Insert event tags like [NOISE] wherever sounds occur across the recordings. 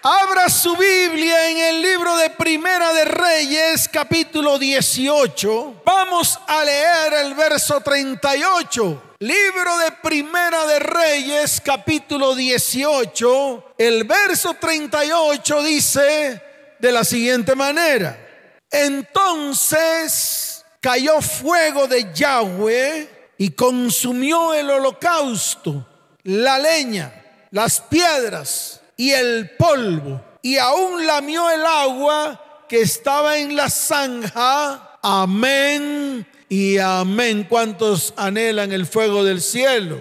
Abra su Biblia en el libro de Primera de Reyes, capítulo 18. Vamos a leer el verso 38. Libro de Primera de Reyes, capítulo 18. El verso 38 dice de la siguiente manera. Entonces cayó fuego de Yahweh y consumió el holocausto, la leña, las piedras y el polvo, y aún lamió el agua que estaba en la zanja. Amén y amén. ¿Cuántos anhelan el fuego del cielo?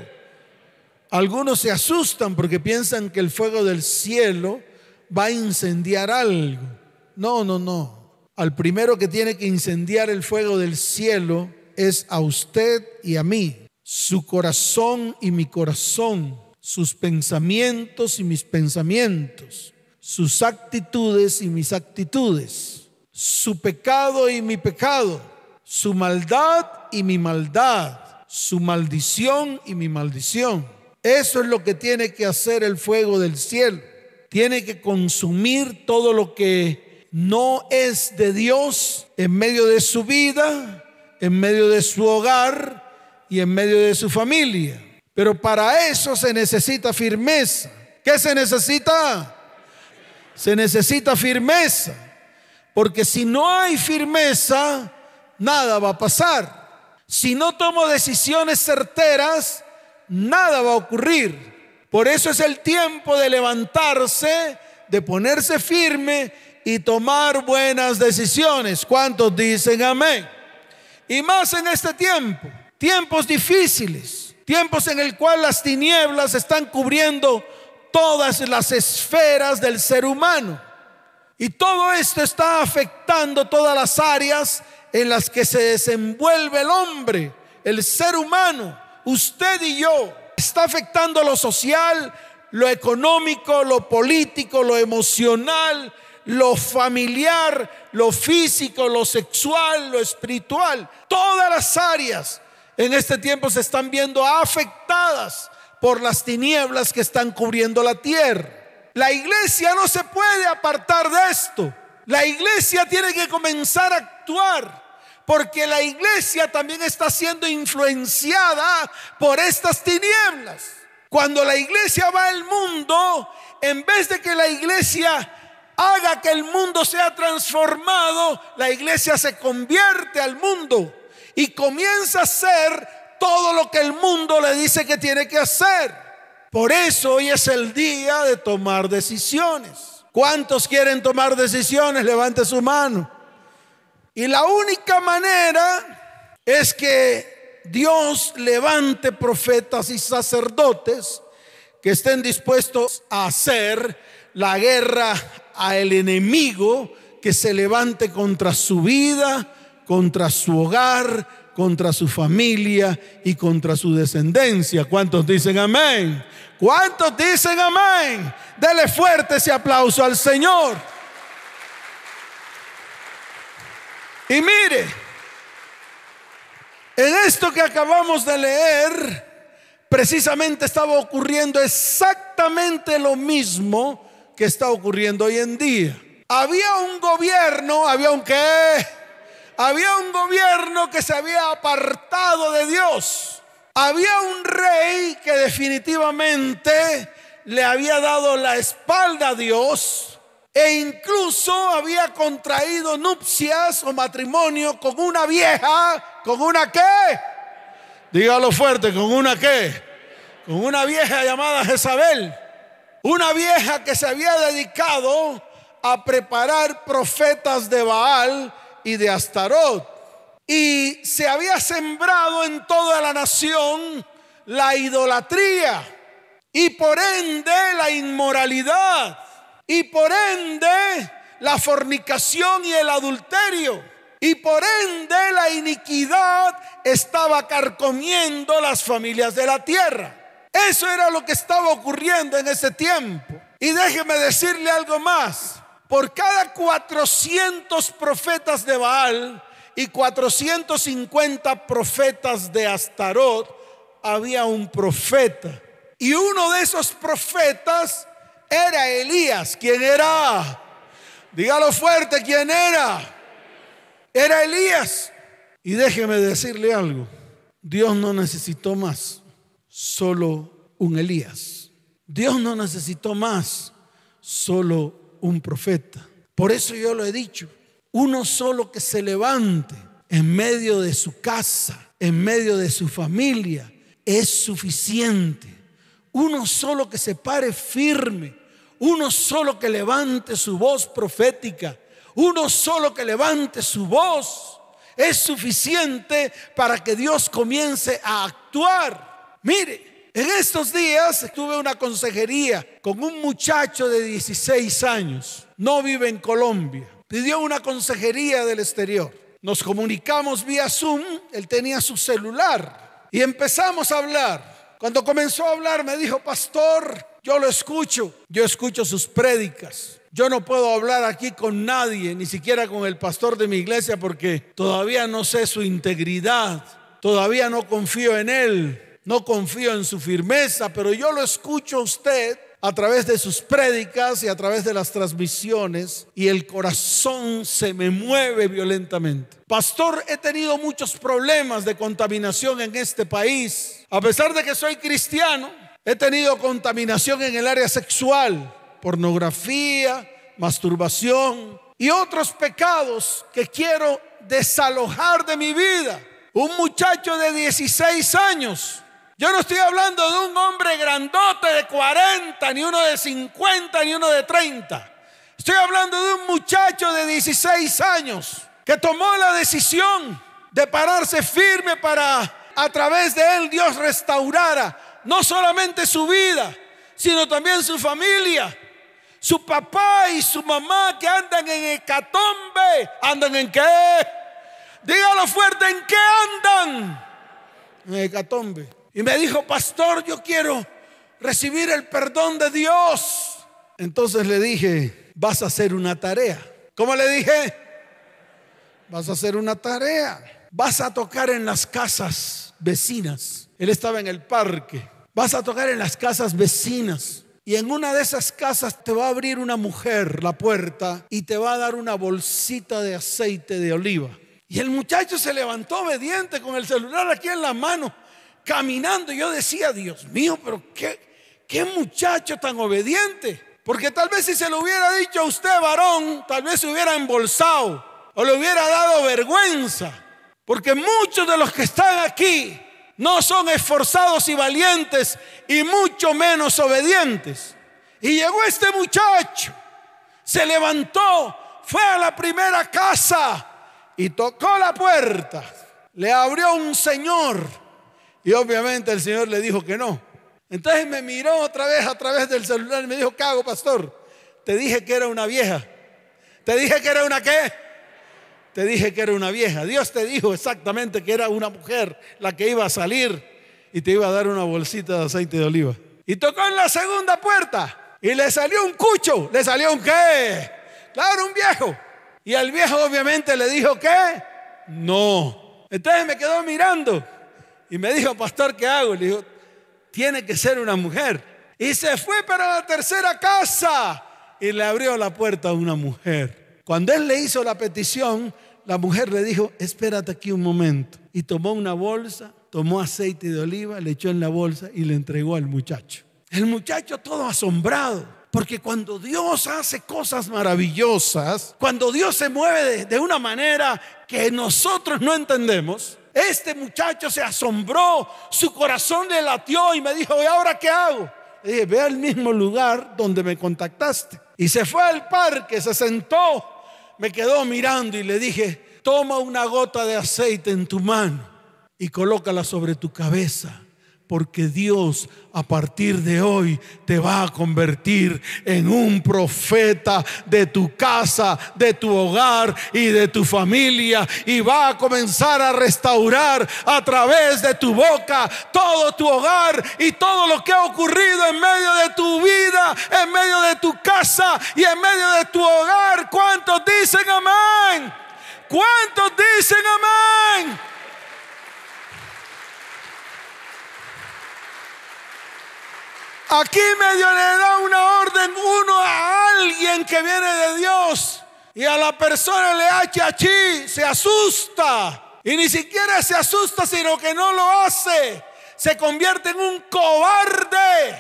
Algunos se asustan porque piensan que el fuego del cielo va a incendiar algo. No, no, no. Al primero que tiene que incendiar el fuego del cielo es a usted y a mí. Su corazón y mi corazón sus pensamientos y mis pensamientos, sus actitudes y mis actitudes, su pecado y mi pecado, su maldad y mi maldad, su maldición y mi maldición. Eso es lo que tiene que hacer el fuego del cielo. Tiene que consumir todo lo que no es de Dios en medio de su vida, en medio de su hogar y en medio de su familia. Pero para eso se necesita firmeza. ¿Qué se necesita? Se necesita firmeza. Porque si no hay firmeza, nada va a pasar. Si no tomo decisiones certeras, nada va a ocurrir. Por eso es el tiempo de levantarse, de ponerse firme y tomar buenas decisiones. ¿Cuántos dicen amén? Y más en este tiempo, tiempos difíciles Tiempos en el cual las tinieblas están cubriendo todas las esferas del ser humano. Y todo esto está afectando todas las áreas en las que se desenvuelve el hombre, el ser humano, usted y yo. Está afectando lo social, lo económico, lo político, lo emocional, lo familiar, lo físico, lo sexual, lo espiritual. Todas las áreas en este tiempo se están viendo afectadas por las tinieblas que están cubriendo la tierra. La iglesia no se puede apartar de esto. La iglesia tiene que comenzar a actuar porque la iglesia también está siendo influenciada por estas tinieblas. Cuando la iglesia va al mundo, en vez de que la iglesia haga que el mundo sea transformado, la iglesia se convierte al mundo y comienza a hacer todo lo que el mundo le dice que tiene que hacer. Por eso hoy es el día de tomar decisiones. ¿Cuántos quieren tomar decisiones? Levante su mano. Y la única manera es que Dios levante profetas y sacerdotes que estén dispuestos a hacer la guerra al enemigo que se levante contra su vida, contra su hogar, contra su familia y contra su descendencia. ¿Cuántos dicen amén? ¿Cuántos dicen amén? Dele fuerte ese aplauso al Señor. Y mire, en esto que acabamos de leer, precisamente estaba ocurriendo exactamente lo mismo que está ocurriendo hoy en día. Había un gobierno, había un qué, había un gobierno que se había apartado de Dios. Había un rey que definitivamente le había dado la espalda a Dios e incluso había contraído nupcias o matrimonio con una vieja, con una qué? Dígalo fuerte, con una qué? Con una vieja llamada Jezabel. Una vieja que se había dedicado a preparar profetas de Baal y de Astarot. Y se había sembrado en toda la nación la idolatría y por ende la inmoralidad y por ende la fornicación y el adulterio y por ende la iniquidad estaba carcomiendo las familias de la tierra. Eso era lo que estaba ocurriendo en ese tiempo. Y déjeme decirle algo más. Por cada 400 profetas de Baal y 450 profetas de Astarot, había un profeta. Y uno de esos profetas era Elías. ¿Quién era? Dígalo fuerte, ¿quién era? Era Elías. Y déjeme decirle algo. Dios no necesitó más, solo un Elías. Dios no necesitó más, solo un profeta. Por eso yo lo he dicho, uno solo que se levante en medio de su casa, en medio de su familia, es suficiente. Uno solo que se pare firme, uno solo que levante su voz profética, uno solo que levante su voz es suficiente para que Dios comience a actuar. Mire, en estos días tuve una consejería con un muchacho de 16 años, no vive en Colombia, pidió una consejería del exterior. Nos comunicamos vía Zoom, él tenía su celular y empezamos a hablar. Cuando comenzó a hablar me dijo, pastor, yo lo escucho, yo escucho sus prédicas. Yo no puedo hablar aquí con nadie, ni siquiera con el pastor de mi iglesia, porque todavía no sé su integridad, todavía no confío en él, no confío en su firmeza, pero yo lo escucho a usted a través de sus prédicas y a través de las transmisiones y el corazón se me mueve violentamente. Pastor, he tenido muchos problemas de contaminación en este país. A pesar de que soy cristiano, he tenido contaminación en el área sexual pornografía, masturbación y otros pecados que quiero desalojar de mi vida. Un muchacho de 16 años. Yo no estoy hablando de un hombre grandote de 40, ni uno de 50, ni uno de 30. Estoy hablando de un muchacho de 16 años que tomó la decisión de pararse firme para a través de él Dios restaurara no solamente su vida, sino también su familia su papá y su mamá que andan en hecatombe, ¿andan en qué? Dígalo fuerte, ¿en qué andan? En hecatombe. Y me dijo, pastor, yo quiero recibir el perdón de Dios. Entonces le dije, vas a hacer una tarea. ¿Cómo le dije? Vas a hacer una tarea. Vas a tocar en las casas vecinas. Él estaba en el parque. Vas a tocar en las casas vecinas. Y en una de esas casas te va a abrir una mujer la puerta y te va a dar una bolsita de aceite de oliva. Y el muchacho se levantó obediente con el celular aquí en la mano, caminando. Yo decía, Dios mío, pero qué, qué muchacho tan obediente. Porque tal vez si se lo hubiera dicho a usted, varón, tal vez se hubiera embolsado o le hubiera dado vergüenza. Porque muchos de los que están aquí no son esforzados y valientes y mucho menos obedientes. Y llegó este muchacho, se levantó, fue a la primera casa y tocó la puerta. Le abrió un señor y obviamente el señor le dijo que no. Entonces me miró otra vez a través del celular y me dijo, ¿qué hago, pastor? Te dije que era una vieja. Te dije que era una qué? te dije que era una vieja. Dios te dijo exactamente que era una mujer la que iba a salir y te iba a dar una bolsita de aceite de oliva. Y tocó en la segunda puerta y le salió un cucho. ¿Le salió un qué? Claro, un viejo. Y al viejo obviamente le dijo ¿qué? no. Entonces me quedó mirando y me dijo, pastor, ¿qué hago? Le dijo, tiene que ser una mujer. Y se fue para la tercera casa y le abrió la puerta a una mujer. Cuando él le hizo la petición, la mujer le dijo, espérate aquí un momento. Y tomó una bolsa, tomó aceite de oliva, le echó en la bolsa y le entregó al muchacho. El muchacho todo asombrado. Porque cuando Dios hace cosas maravillosas, cuando Dios se mueve de, una manera que nosotros no entendemos, este muchacho se asombró, su corazón le latió y me dijo, ¿y ahora qué hago? Le dije, ve al mismo lugar donde me contactaste. Y se fue al parque, se sentó me quedó mirando y le dije, toma una gota de aceite en tu mano y colócala sobre tu cabeza porque Dios a partir de hoy te va a convertir en un profeta de tu casa, de tu hogar y de tu familia y va a comenzar a restaurar a través de tu boca todo tu hogar y todo lo que ha ocurrido en medio de tu vida, en medio de tu casa y en medio de tu hogar. ¿Cuántos dicen amén? ¿Cuántos dicen amén? Aquí medio le da una orden uno a alguien que viene de Dios y a la persona le hace achí, se asusta. Y ni siquiera se asusta, sino que no lo hace. Se convierte en un cobarde.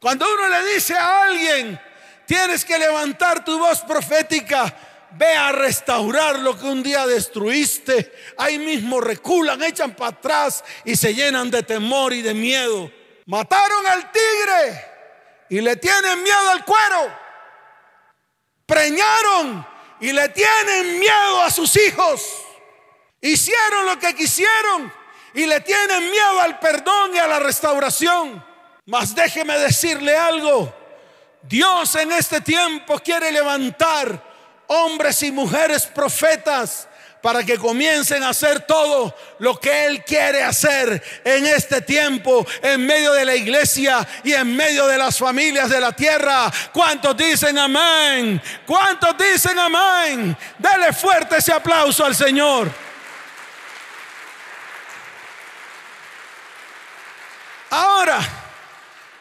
Cuando uno le dice a alguien, tienes que levantar tu voz profética, ve a restaurar lo que un día destruiste. Ahí mismo reculan, echan para atrás y se llenan de temor y de miedo. Mataron al tigre y le tienen miedo al cuero. Preñaron y le tienen miedo a sus hijos. Hicieron lo que quisieron y le tienen miedo al perdón y a la restauración. Mas déjeme decirle algo. Dios en este tiempo quiere levantar hombres y mujeres profetas para que comiencen a hacer todo lo que Él quiere hacer en este tiempo, en medio de la iglesia y en medio de las familias de la tierra. ¿Cuántos dicen amén? ¿Cuántos dicen amén? Dale fuerte ese aplauso al Señor. Ahora,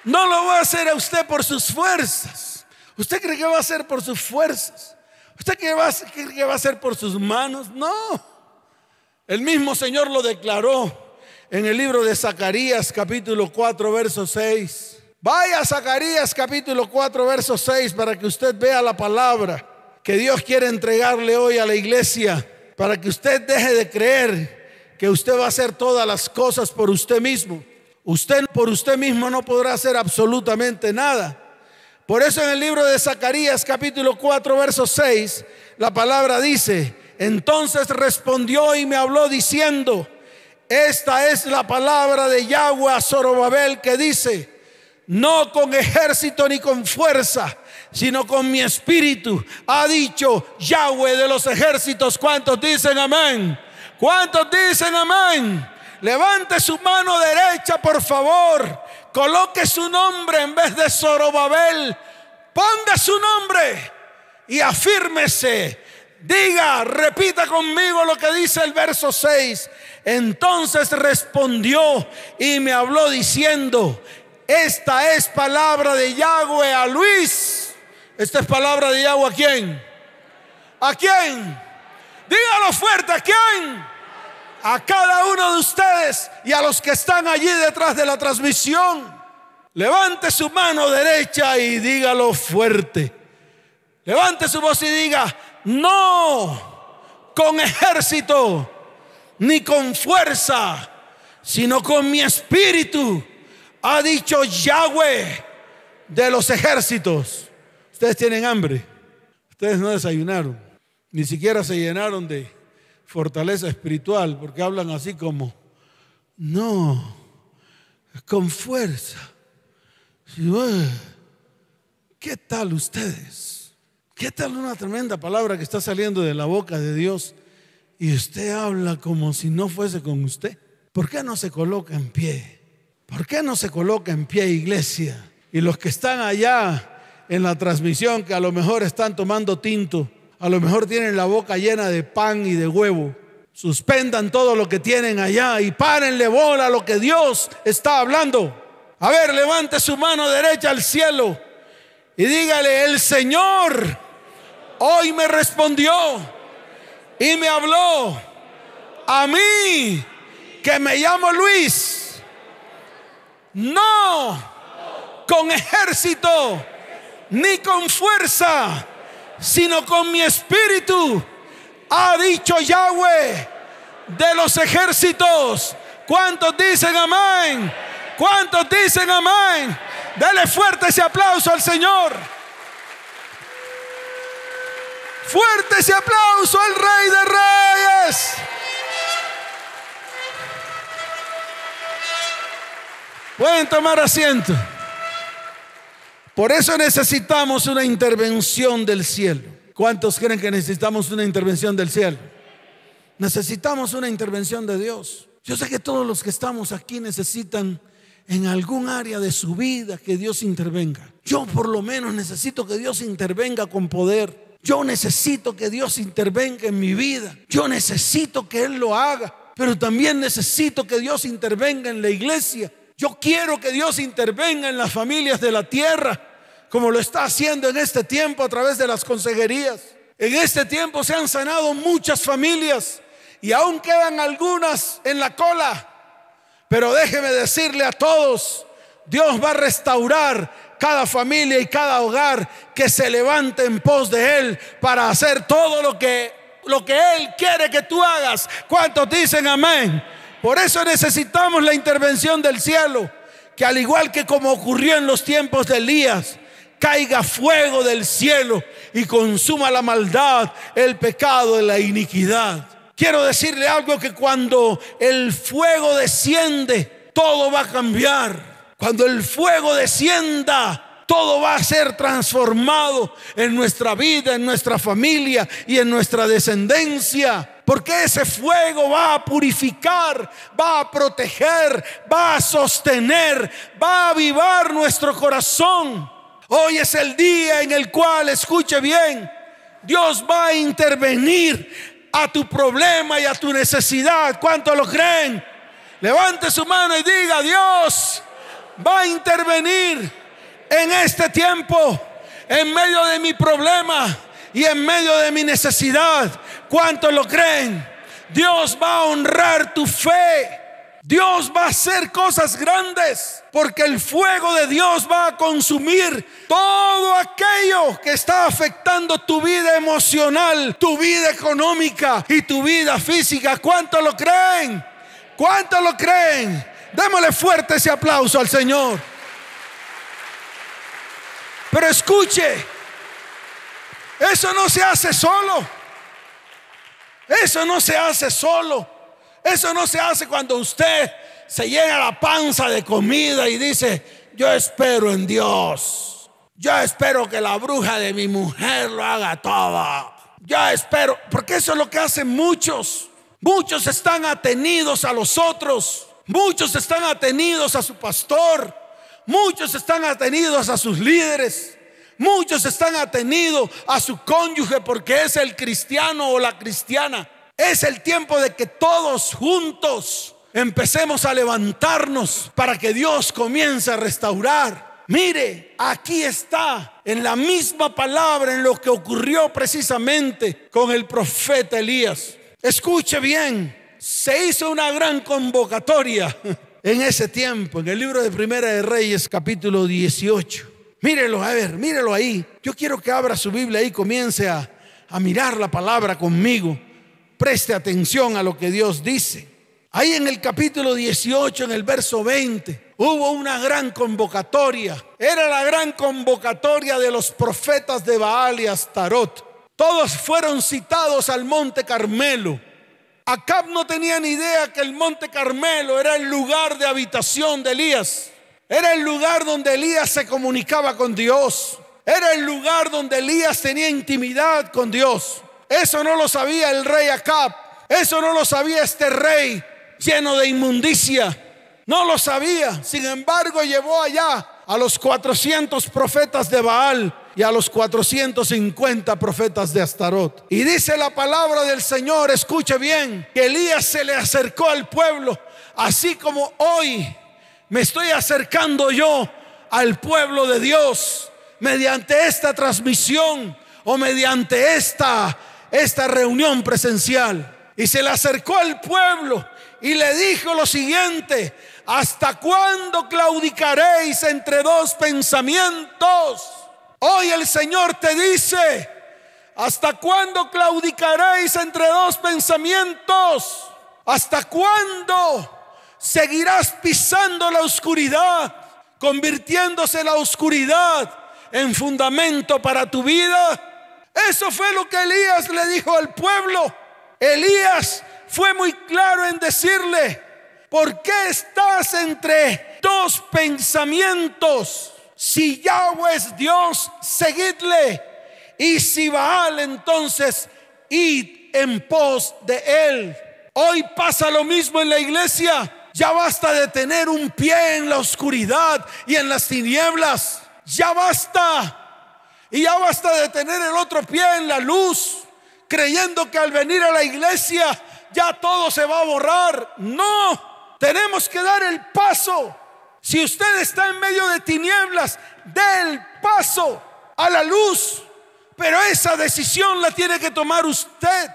no lo va a hacer a usted por sus fuerzas. ¿Usted cree que va a hacer por sus fuerzas? ¿Usted cree que va a hacer por sus manos? No. El mismo Señor lo declaró en el libro de Zacarías capítulo 4 verso 6. Vaya a Zacarías capítulo 4 verso 6 para que usted vea la palabra que Dios quiere entregarle hoy a la iglesia, para que usted deje de creer que usted va a hacer todas las cosas por usted mismo. Usted por usted mismo no podrá hacer absolutamente nada. Por eso en el libro de Zacarías capítulo 4 verso 6, la palabra dice, entonces respondió y me habló diciendo, esta es la palabra de Yahweh a Zorobabel que dice, no con ejército ni con fuerza, sino con mi espíritu, ha dicho Yahweh de los ejércitos. ¿Cuántos dicen amén? ¿Cuántos dicen amén? Levante su mano derecha, por favor. Coloque su nombre en vez de Zorobabel. Ponga su nombre y afírmese. Diga, repita conmigo lo que dice el verso 6. Entonces respondió y me habló diciendo, esta es palabra de Yahweh a Luis. Esta es palabra de Yahweh a quién? ¿A quién? Dígalo fuerte, ¿a quién? A cada uno de ustedes y a los que están allí detrás de la transmisión. Levante su mano derecha y dígalo fuerte. Levante su voz y diga, no con ejército ni con fuerza, sino con mi espíritu, ha dicho Yahweh de los ejércitos. Ustedes tienen hambre, ustedes no desayunaron, ni siquiera se llenaron de fortaleza espiritual, porque hablan así como, no, con fuerza. ¿Qué tal ustedes? ¿Qué tal una tremenda palabra que está saliendo de la boca de Dios y usted habla como si no fuese con usted? ¿Por qué no se coloca en pie? ¿Por qué no se coloca en pie, iglesia? Y los que están allá en la transmisión, que a lo mejor están tomando tinto, a lo mejor tienen la boca llena de pan y de huevo. Suspendan todo lo que tienen allá y párenle bola a lo que Dios está hablando. A ver, levante su mano derecha al cielo y dígale, el Señor hoy me respondió y me habló a mí, que me llamo Luis. No con ejército ni con fuerza sino con mi espíritu, ha dicho Yahweh de los ejércitos. ¿Cuántos dicen amén? ¿Cuántos dicen amén? Dale fuerte ese aplauso al Señor. Fuerte ese aplauso al Rey de Reyes. Pueden tomar asiento. Por eso necesitamos una intervención del cielo. ¿Cuántos creen que necesitamos una intervención del cielo? Necesitamos una intervención de Dios. Yo sé que todos los que estamos aquí necesitan en algún área de su vida que Dios intervenga. Yo por lo menos necesito que Dios intervenga con poder. Yo necesito que Dios intervenga en mi vida. Yo necesito que Él lo haga. Pero también necesito que Dios intervenga en la iglesia. Yo quiero que Dios intervenga en las familias de la tierra, como lo está haciendo en este tiempo a través de las consejerías. En este tiempo se han sanado muchas familias y aún quedan algunas en la cola. Pero déjeme decirle a todos, Dios va a restaurar cada familia y cada hogar que se levante en pos de Él para hacer todo lo que, lo que Él quiere que tú hagas. ¿Cuántos dicen amén? Por eso necesitamos la intervención del cielo, que al igual que como ocurrió en los tiempos de Elías, caiga fuego del cielo y consuma la maldad, el pecado, la iniquidad. Quiero decirle algo que cuando el fuego desciende, todo va a cambiar. Cuando el fuego descienda, todo va a ser transformado en nuestra vida, en nuestra familia y en nuestra descendencia. Porque ese fuego va a purificar, va a proteger, va a sostener, va a avivar nuestro corazón. Hoy es el día en el cual, escuche bien, Dios va a intervenir a tu problema y a tu necesidad. ¿Cuánto lo creen? Levante su mano y diga, Dios, va a intervenir en este tiempo, en medio de mi problema y en medio de mi necesidad. ¿Cuántos lo creen? Dios va a honrar tu fe. Dios va a hacer cosas grandes porque el fuego de Dios va a consumir todo aquello que está afectando tu vida emocional, tu vida económica y tu vida física. ¿Cuántos lo creen? ¿Cuántos lo creen? Démosle fuerte ese aplauso al Señor. Pero escuche, eso no se hace solo. Eso no se hace solo. Eso no se hace cuando usted se llena la panza de comida y dice, yo espero en Dios. Yo espero que la bruja de mi mujer lo haga todo. Yo espero, porque eso es lo que hacen muchos. Muchos están atenidos a los otros. Muchos están atenidos a su pastor. Muchos están atenidos a sus líderes. Muchos están atenidos a su cónyuge porque es el cristiano o la cristiana. Es el tiempo de que todos juntos empecemos a levantarnos para que Dios comience a restaurar. Mire, aquí está en la misma palabra en lo que ocurrió precisamente con el profeta Elías. Escuche bien, se hizo una gran convocatoria [LAUGHS] en ese tiempo, en el libro de Primera de Reyes, capítulo 18. Mírelo, a ver, mírelo ahí. Yo quiero que abra su Biblia y comience a, a mirar la palabra conmigo. Preste atención a lo que Dios dice. Ahí en el capítulo 18, en el verso 20, hubo una gran convocatoria. Era la gran convocatoria de los profetas de Baal y Astarot. Todos fueron citados al monte Carmelo. Acab no tenía ni idea que el monte Carmelo era el lugar de habitación de Elías. Era el lugar donde Elías se comunicaba con Dios. Era el lugar donde Elías tenía intimidad con Dios. Eso no lo sabía el rey Acab. Eso no lo sabía este rey lleno de inmundicia. No lo sabía. Sin embargo, llevó allá a los 400 profetas de Baal y a los 450 profetas de Astarot. Y dice la palabra del Señor, escuche bien, que Elías se le acercó al pueblo, así como hoy me estoy acercando yo al pueblo de Dios mediante esta transmisión o mediante esta esta reunión presencial. Y se le acercó al pueblo y le dijo lo siguiente, ¿hasta cuándo claudicaréis entre dos pensamientos? Hoy el Señor te dice, ¿hasta cuándo claudicaréis entre dos pensamientos? ¿Hasta cuándo seguirás pisando la oscuridad, convirtiéndose la oscuridad en fundamento para tu vida? Eso fue lo que Elías le dijo al pueblo. Elías fue muy claro en decirle, ¿por qué estás entre dos pensamientos? Si Yahweh es Dios, seguidle. Y si Baal, entonces id en pos de él. Hoy pasa lo mismo en la iglesia. Ya basta de tener un pie en la oscuridad y en las tinieblas. Ya basta. Y ya basta de tener el otro pie en la luz, creyendo que al venir a la iglesia ya todo se va a borrar. No, tenemos que dar el paso Si usted está en medio de tinieblas, dé el paso a la luz. Pero esa decisión la tiene que tomar usted.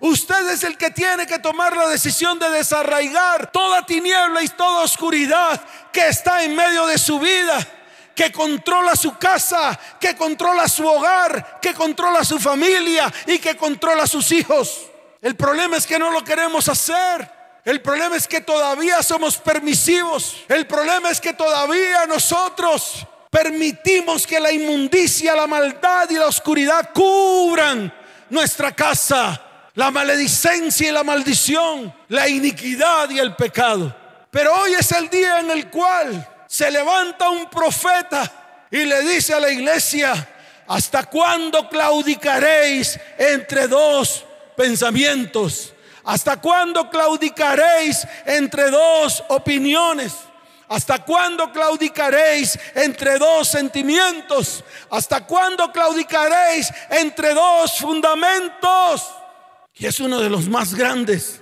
Usted es el que tiene que tomar la decisión de desarraigar toda tiniebla y toda oscuridad que está en medio de su vida, que controla su casa, que controla su hogar, que controla su familia y que controla sus hijos. El problema es que no lo queremos hacer. El problema es que todavía somos permisivos. El problema es que todavía nosotros permitimos que la inmundicia, la maldad y la oscuridad cubran nuestra casa. La maledicencia y la maldición, la iniquidad y el pecado. Pero hoy es el día en el cual se levanta un profeta y le dice a la iglesia, ¿hasta cuándo claudicaréis entre dos pensamientos? ¿Hasta cuándo claudicaréis entre dos opiniones? ¿Hasta cuándo claudicaréis entre dos sentimientos? ¿Hasta cuándo claudicaréis entre dos fundamentos? Y es uno de los más grandes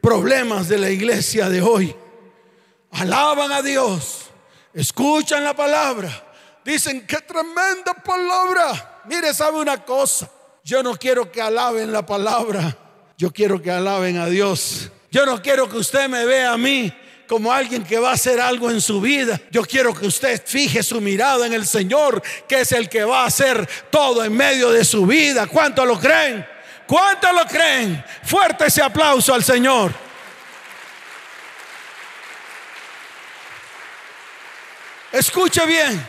problemas de la iglesia de hoy. Alaban a Dios, escuchan la palabra, dicen, qué tremenda palabra. Mire, sabe una cosa, yo no quiero que alaben la palabra, yo quiero que alaben a Dios. Yo no quiero que usted me vea a mí como alguien que va a hacer algo en su vida. Yo quiero que usted fije su mirada en el Señor, que es el que va a hacer todo en medio de su vida. ¿Cuánto lo creen? ¿Cuánto lo creen? Fuerte ese aplauso al Señor. Escuche bien.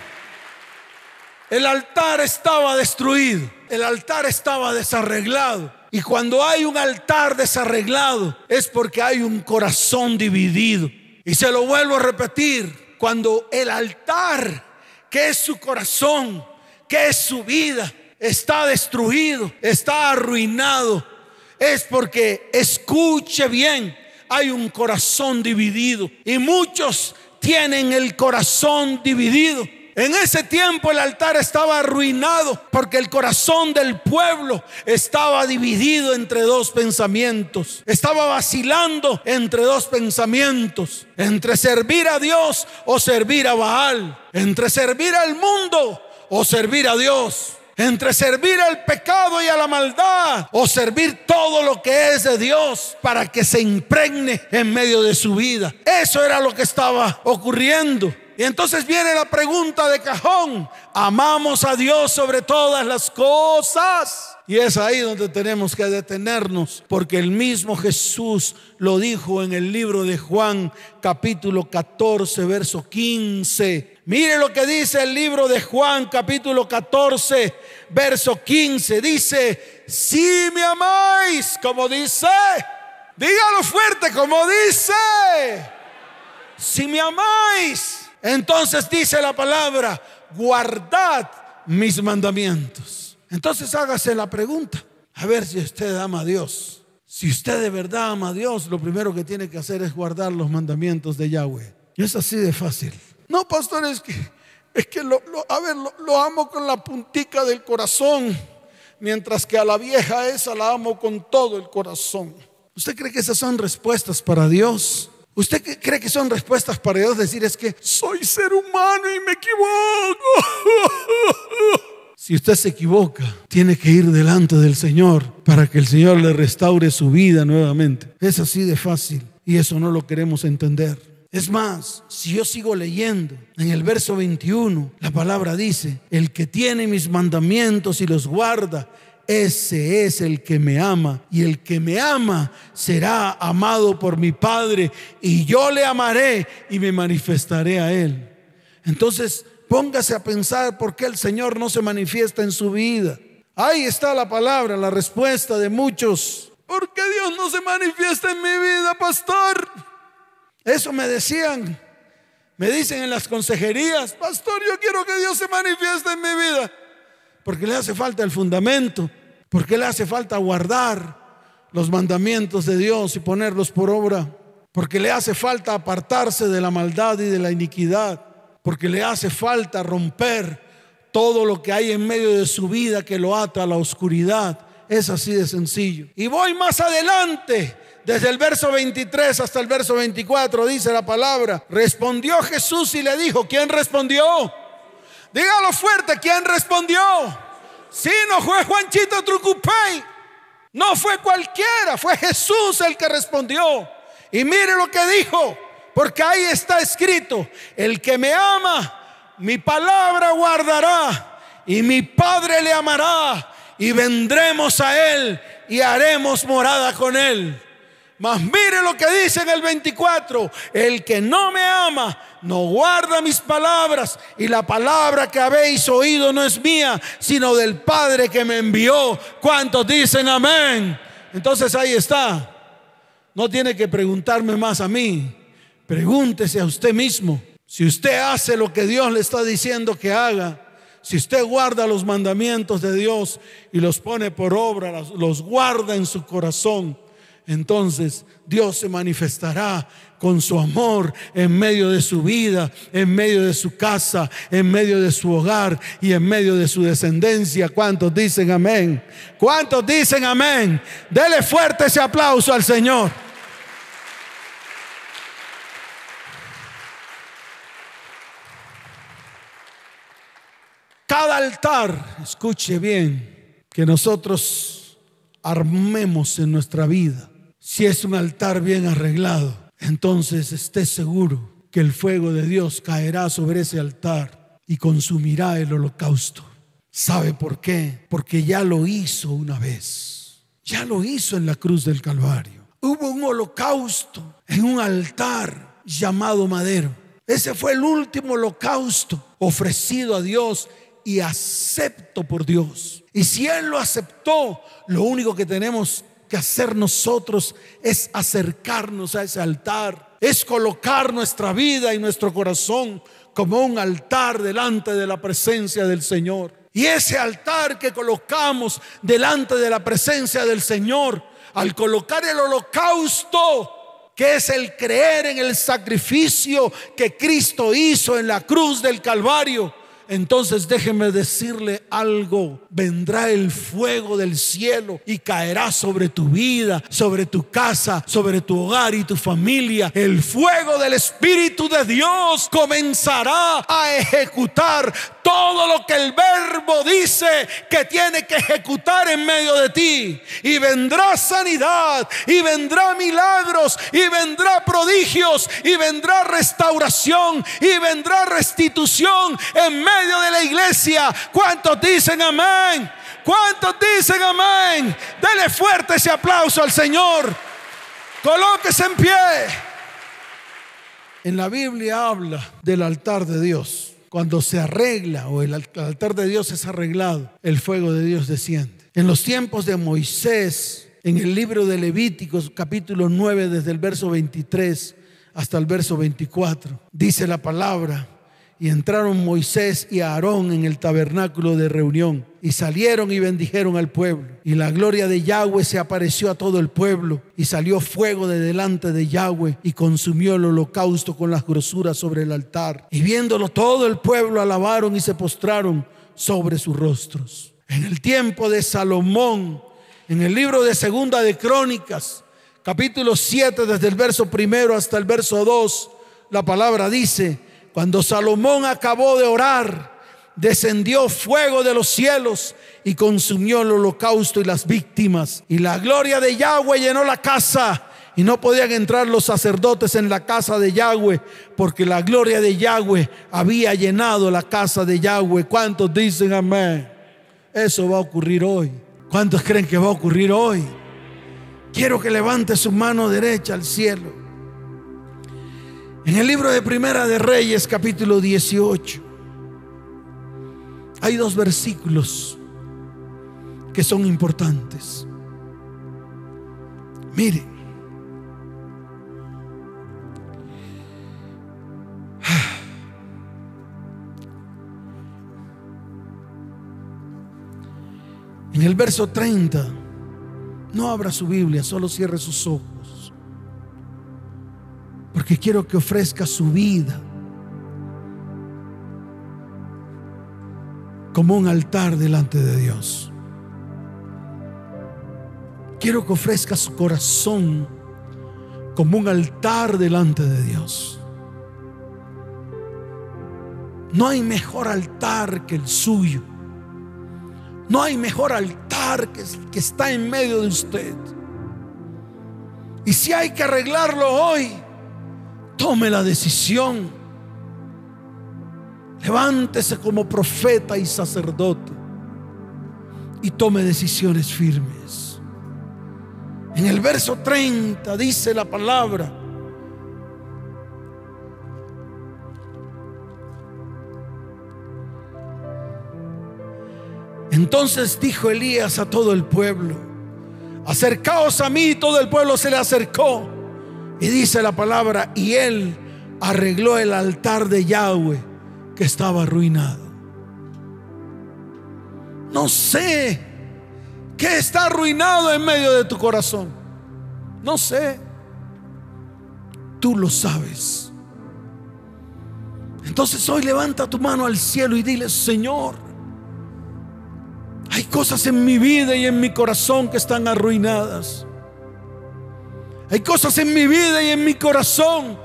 El altar estaba destruido. El altar estaba desarreglado. Y cuando hay un altar desarreglado es porque hay un corazón dividido. Y se lo vuelvo a repetir, cuando el altar, que es su corazón, que es su vida, está destruido, está arruinado, es porque, escuche bien, hay un corazón dividido. Y muchos tienen el corazón dividido. En ese tiempo el altar estaba arruinado porque el corazón del pueblo estaba dividido entre dos pensamientos. Estaba vacilando entre dos pensamientos. Entre servir a Dios o servir a Baal. Entre servir al mundo o servir a Dios entre servir al pecado y a la maldad o servir todo lo que es de Dios para que se impregne en medio de su vida. Eso era lo que estaba ocurriendo. Y entonces viene la pregunta de cajón, ¿amamos a Dios sobre todas las cosas? Y es ahí donde tenemos que detenernos, porque el mismo Jesús lo dijo en el libro de Juan capítulo 14, verso 15. Mire lo que dice el libro de Juan capítulo 14, verso 15. Dice, si me amáis, como dice, dígalo fuerte, como dice, si me amáis entonces dice la palabra, guardad mis mandamientos. Entonces hágase la pregunta, a ver si usted ama a Dios. Si usted de verdad ama a Dios, lo primero que tiene que hacer es guardar los mandamientos de Yahweh. Y es así de fácil. No, pastor, es que, es que lo, a ver, lo, amo con la puntica del corazón, mientras que a la vieja esa la amo con todo el corazón. ¿Usted cree que esas son respuestas para Dios? ¿Usted cree que son respuestas para Dios decir es que soy ser humano y me equivoco? [LAUGHS] Si usted se equivoca, tiene que ir delante del Señor para que el Señor le restaure su vida nuevamente. Es así de fácil y eso no lo queremos entender. Es más, si yo sigo leyendo en el verso 21, la palabra dice, el que tiene mis mandamientos y los guarda, ese es el que me ama y el que me ama será amado por mi Padre y yo le amaré y me manifestaré a él. Entonces, póngase a pensar por qué el Señor no se manifiesta en su vida. Ahí está la palabra, la respuesta de muchos. ¿Por qué Dios no se manifiesta en mi vida, pastor? Eso me decían. Me dicen en las consejerías, pastor, yo quiero que Dios se manifieste en mi vida porque le hace falta el fundamento, porque le hace falta guardar los mandamientos de Dios y ponerlos por obra, porque le hace falta apartarse de la maldad y de la iniquidad, porque le hace falta romper todo lo que hay en medio de su vida que lo ata a la oscuridad. Es así de sencillo. Y voy más adelante Desde el verso 23 hasta el verso 24 dice la palabra, respondió Jesús y le dijo, ¿quién respondió? Dígalo fuerte, ¿quién respondió? Sí, no fue Juanchito Trucupay, no fue cualquiera, fue Jesús el que respondió. Y mire lo que dijo, porque ahí está escrito, el que me ama, mi palabra guardará y mi Padre le amará y vendremos a él y haremos morada con él. Mas mire lo que dice en el 24, el que no me ama no guarda mis palabras y la palabra que habéis oído no es mía, sino del Padre que me envió. ¿Cuántos dicen amén? Entonces ahí está. No tiene que preguntarme más a mí. Pregúntese a usted mismo. Si usted hace lo que Dios le está diciendo que haga, si usted guarda los mandamientos de Dios y los pone por obra, los guarda en su corazón, entonces Dios se manifestará con su amor en medio de su vida, en medio de su casa, en medio de su hogar y en medio de su descendencia. ¿Cuántos dicen amén? ¿Cuántos dicen amén? Dele fuerte ese aplauso al Señor. Cada altar, escuche bien, que nosotros armemos en nuestra vida si es un altar bien arreglado, entonces esté seguro que el fuego de Dios caerá sobre ese altar y consumirá el holocausto. ¿Sabe por qué? Porque ya lo hizo una vez. Ya lo hizo en la cruz del Calvario. Hubo un holocausto en un altar llamado madero. Ese fue el último holocausto ofrecido a Dios y acepto por Dios. Y si Él lo aceptó, lo único que tenemos que hacer nosotros es acercarnos a ese altar, es colocar nuestra vida y nuestro corazón como un altar delante de la presencia del Señor. Y ese altar que colocamos delante de la presencia del Señor, al colocar el holocausto, que es el creer en el sacrificio que Cristo hizo en la cruz del Calvario, entonces déjeme decirle algo. Vendrá el fuego del cielo y caerá sobre tu vida, sobre tu casa, sobre tu hogar y tu familia. El fuego del Espíritu de Dios comenzará a ejecutar todo lo que el verbo dice que tiene que ejecutar en medio de ti. Y vendrá sanidad, y vendrá milagros, y vendrá prodigios, y vendrá restauración, y vendrá restitución en medio de la iglesia. ¿Cuántos dicen amén? ¿Cuántos dicen amén? Dele fuerte ese aplauso al Señor. Colóquese en pie. En la Biblia habla del altar de Dios. Cuando se arregla o el altar de Dios es arreglado, el fuego de Dios desciende. En los tiempos de Moisés, en el libro de Levíticos capítulo 9, desde el verso 23 hasta el verso 24, dice la palabra, y entraron Moisés y Aarón en el tabernáculo de reunión y salieron y bendijeron al pueblo. Y la gloria de Yahweh se apareció a todo el pueblo y salió fuego de delante de Yahweh y consumió el holocausto con las grosuras sobre el altar. Y viéndolo todo el pueblo alabaron y se postraron sobre sus rostros. En el tiempo de Salomón, en el libro de Segunda de Crónicas, capítulo 7, desde el verso primero hasta el verso 2, la palabra dice, cuando Salomón acabó de orar, descendió fuego de los cielos y consumió el holocausto y las víctimas. Y la gloria de Yahweh llenó la casa. Y no podían entrar los sacerdotes en la casa de Yahweh, porque la gloria de Yahweh había llenado la casa de Yahweh. ¿Cuántos dicen amén? Eso va a ocurrir hoy. ¿Cuántos creen que va a ocurrir hoy? Quiero que levante su mano derecha al cielo. En el libro de Primera de Reyes, capítulo 18, hay dos versículos que son importantes. Mire. En el verso 30, no abra su Biblia, solo cierre sus ojos. Porque quiero que ofrezca su vida como un altar delante de Dios. Quiero que ofrezca su corazón como un altar delante de Dios. No hay mejor altar que el suyo. No hay mejor altar que, que está en medio de usted. Y si hay que arreglarlo hoy, tome la decisión. Levántese como profeta y sacerdote y tome decisiones firmes. En el verso 30 dice la palabra, Entonces dijo Elías a todo el pueblo, acercaos a mí, todo el pueblo se le acercó. Y dice la palabra, y él arregló el altar de Yahweh que estaba arruinado. No sé qué está arruinado en medio de tu corazón. No sé. Tú lo sabes. Entonces hoy levanta tu mano al cielo y dile, Señor, hay cosas en mi vida y en mi corazón que están arruinadas. Hay cosas en mi vida y en mi corazón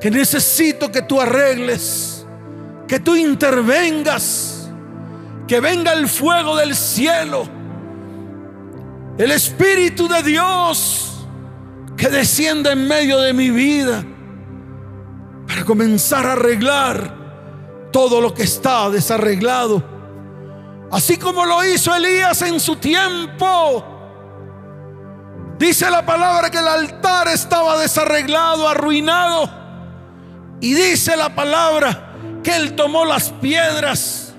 que necesito que tú arregles, que tú intervengas, que venga el fuego del cielo, el Espíritu de Dios que descienda en medio de mi vida para comenzar a arreglar todo lo que está desarreglado Así como lo hizo Elías en su tiempo. Dice la palabra que el altar estaba desarreglado, arruinado. Y dice la palabra que él tomó las piedras.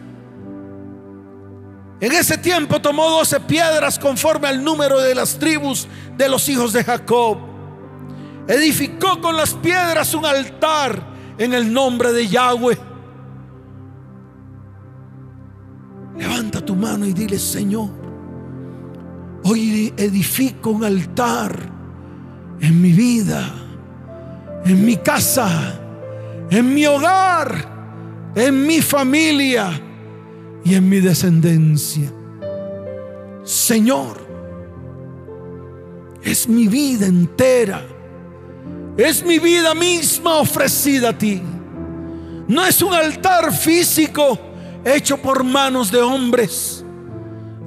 En ese tiempo tomó doce piedras conforme al número de las tribus de los hijos de Jacob. Edificó con las piedras un altar en el nombre de Yahweh. Levanta tu mano y dile, Señor, hoy edifico un altar en mi vida, en mi casa, en mi hogar, en mi familia y en mi descendencia. Señor, es mi vida entera, es mi vida misma ofrecida a ti. No es un altar físico hecho por manos de hombres.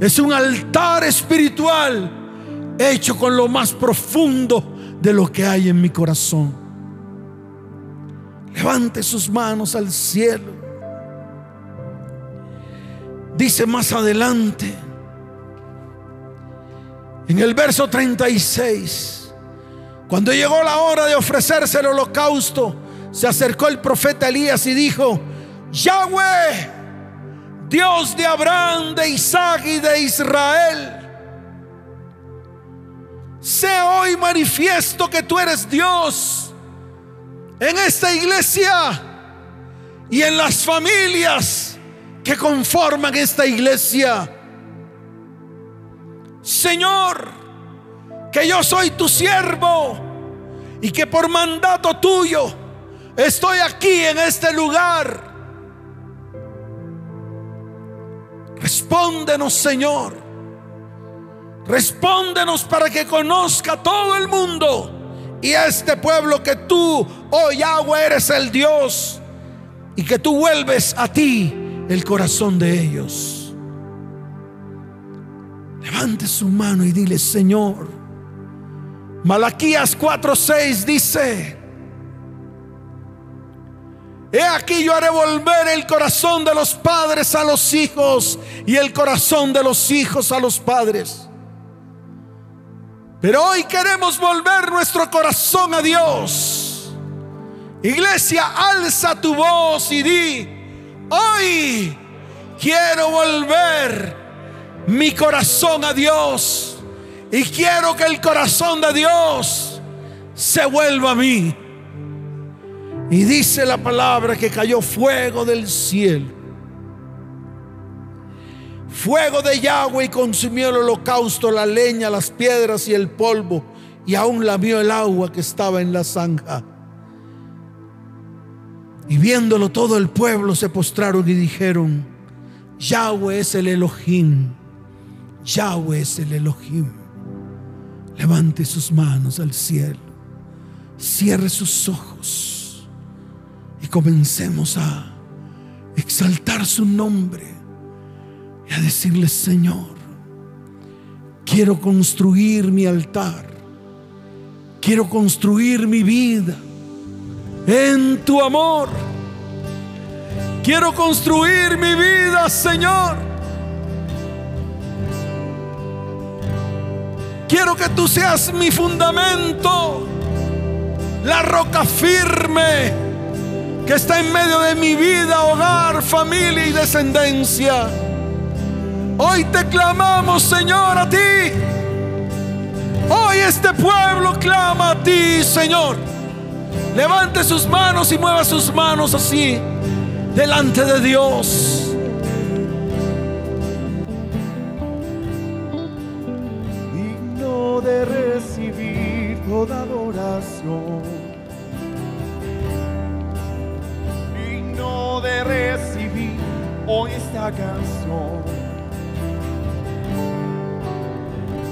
Es un altar espiritual hecho con lo más profundo de lo que hay en mi corazón. Levante sus manos al cielo. Dice más adelante, en el verso 36, cuando llegó la hora de ofrecerse el holocausto, se acercó el profeta Elías y dijo, Yahweh, Dios de Abraham, de Isaac y de Israel. Sé hoy manifiesto que tú eres Dios en esta iglesia y en las familias que conforman esta iglesia. Señor, que yo soy tu siervo y que por mandato tuyo estoy aquí en este lugar Respóndenos, Señor. Respóndenos para que conozca todo el mundo y este pueblo que tú, oh Yahweh, eres el Dios y que tú vuelves a ti el corazón de ellos. Levante su mano y dile, Señor. Malaquías 4:6 dice, He aquí yo haré volver el corazón de los padres a los hijos y el corazón de los hijos a los padres. Pero hoy queremos volver nuestro corazón a Dios. Iglesia, alza tu voz y di, hoy quiero volver mi corazón a Dios. Y quiero que el corazón de Dios se vuelva a mí. Y dice la palabra que cayó fuego del cielo. Fuego de Yahweh y consumió el holocausto, la leña, las piedras y el polvo. Y aún lamió el agua que estaba en la zanja. Y viéndolo todo el pueblo se postraron y dijeron, Yahweh es el Elohim. Yahweh es el Elohim. Levante sus manos al cielo. cierre sus ojos y comencemos a exaltar su nombre y a decirle, Señor, quiero construir mi altar, quiero construir mi vida en tu amor. Quiero construir mi vida, Señor. Quiero que tú seas mi fundamento, la roca firme que está en medio de mi vida, hogar, familia y descendencia. Hoy te clamamos, Señor, a ti. Hoy este pueblo clama a ti, Señor. Levante sus manos y mueva sus manos así delante de Dios. Digno de recibir toda adoración. Digno de recibir hoy esta canción.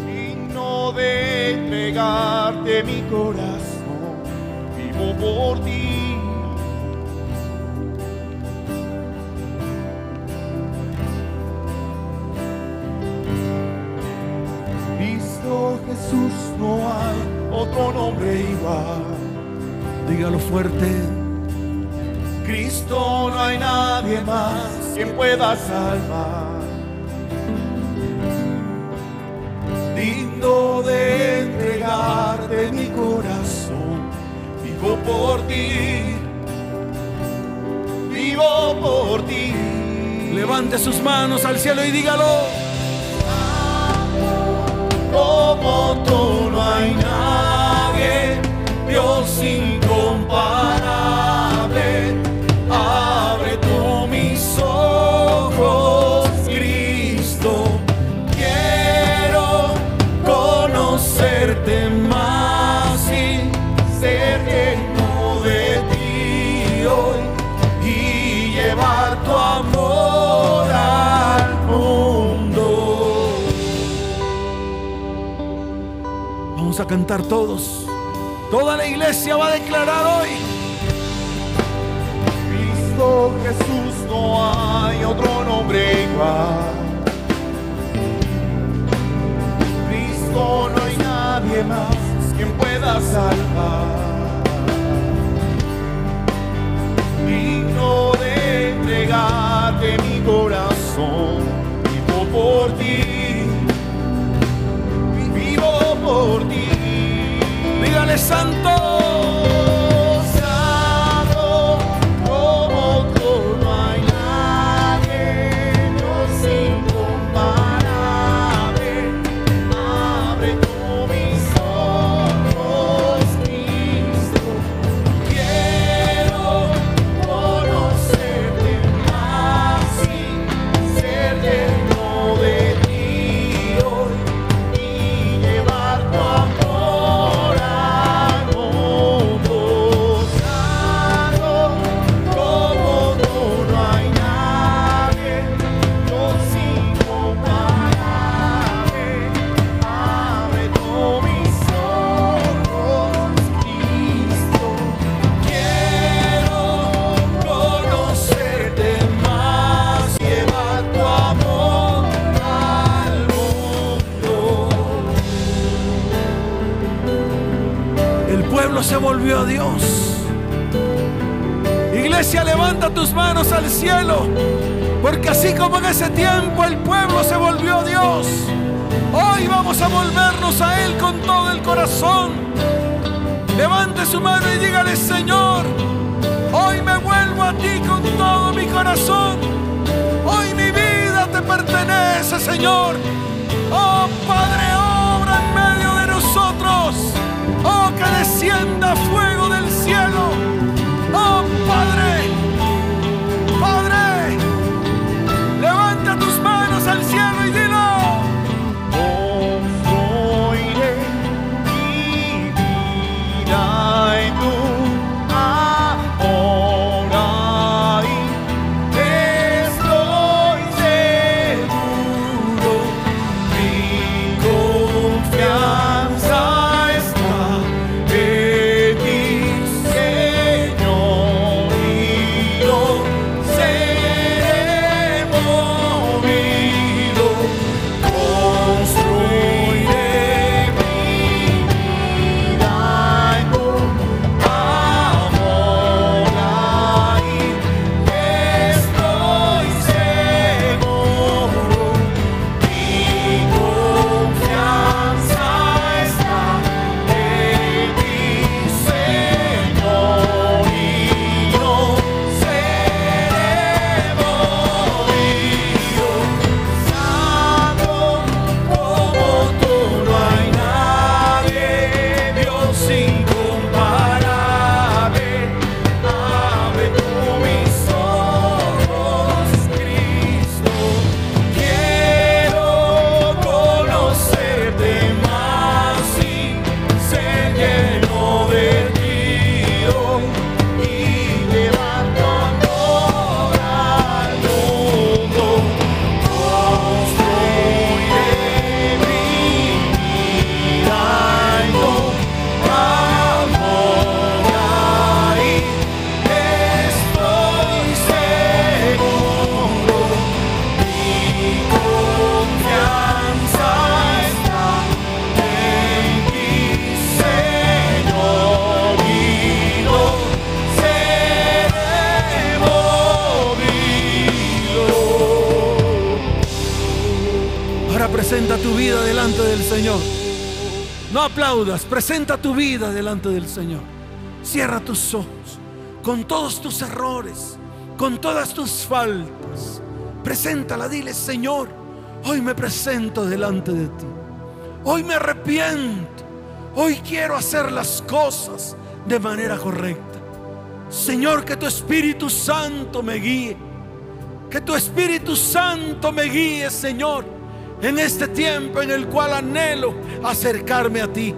Digno de entregarte mi corazón. Vivo por ti. Cristo Jesús no hay otro nombre igual. Dígalo fuerte. Cristo no hay nadie más quien pueda salvar. Digno de entregarte mi corazón, vivo por ti, vivo por ti. Levante sus manos al cielo y dígalo. Como tú no hay nadie, cantar todos. Toda la iglesia va a declarar hoy. Cristo Jesús no hay otro nombre igual. Cristo no hay nadie más quien pueda salvar. Digno de entregarte mi corazón, vivo por ti, Santo. Santo, presenta tu vida delante del Señor. Cierra tus ojos con todos tus errores, con todas tus faltas. Preséntala, dile, Señor, hoy me presento delante de ti. Hoy me arrepiento. Hoy quiero hacer las cosas de manera correcta. Señor, que tu Espíritu Santo me guíe. Que tu Espíritu Santo me guíe, Señor, en este tiempo en el cual anhelo acercarme a ti.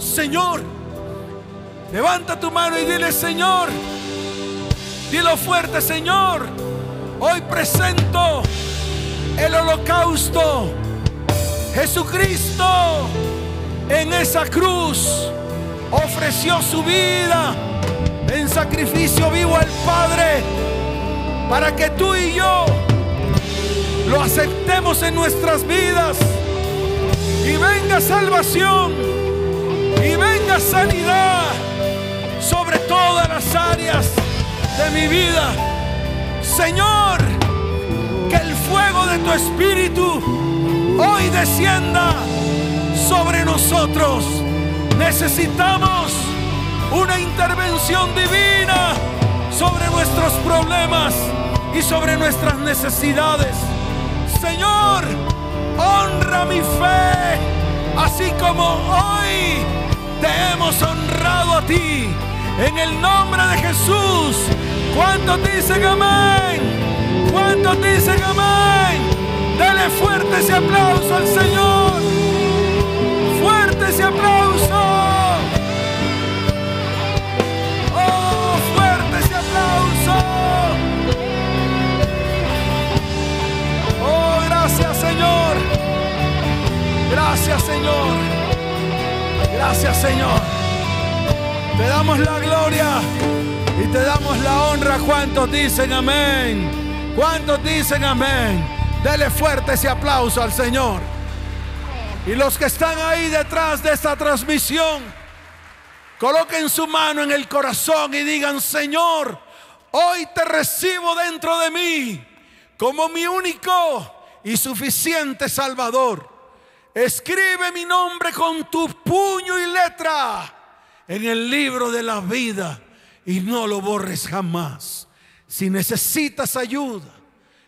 Señor, levanta tu mano y dile, Señor, dilo fuerte, Señor, hoy presento el holocausto. Jesucristo en esa cruz ofreció su vida en sacrificio vivo al Padre para que tú y yo lo aceptemos en nuestras vidas y venga salvación sanidad sobre todas las áreas de mi vida. Señor, que el fuego de tu espíritu hoy descienda sobre nosotros. Necesitamos una intervención divina sobre nuestros problemas y sobre nuestras necesidades. Señor, honra mi fe, así como hoy te hemos honrado a ti. En el nombre de Jesús, ¿cuántos dicen amén? ¿Cuántos dicen amén? Dele fuerte ese aplauso al Señor. Fuerte ese aplauso. Señor. Gracias, Señor. Gracias, Señor. Te damos la gloria y te damos la honra. ¿Cuántos dicen amén? ¿Cuántos dicen amén? Dele fuerte ese aplauso al Señor. Y los que están ahí detrás de esta transmisión, coloquen su mano en el corazón y digan, Señor, hoy te recibo dentro de mí como mi único y suficiente Salvador. Escribe mi nombre con tu puño y letra en el libro de la vida y no lo borres jamás. Si necesitas ayuda,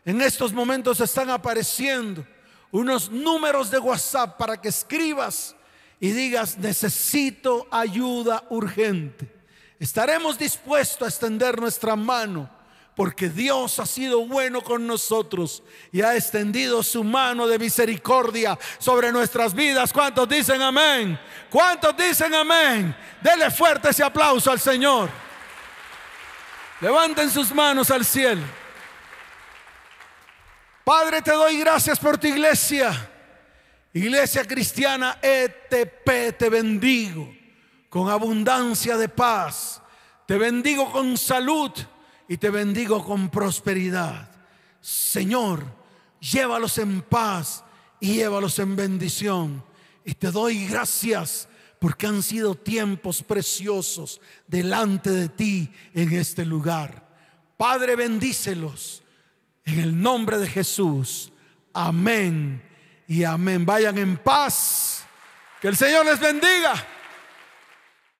en estos momentos están apareciendo unos números de WhatsApp para que escribas y digas, necesito ayuda urgente. Estaremos dispuestos a extender nuestra mano porque Dios ha sido bueno con nosotros y ha extendido su mano de misericordia sobre nuestras vidas. ¿Cuántos dicen amén? ¿Cuántos dicen amén? Dele fuerte ese aplauso al Señor. Levanten sus manos al cielo. Padre, te doy gracias por tu iglesia. Iglesia cristiana ETP, te bendigo con abundancia de paz. Te bendigo con salud y te bendigo con prosperidad. Señor, llévalos en paz y llévalos en bendición. Y te doy gracias porque han sido tiempos preciosos delante de ti en este lugar. Padre, bendícelos en el nombre de Jesús. Amén y amén. Vayan en paz. Que el Señor les bendiga.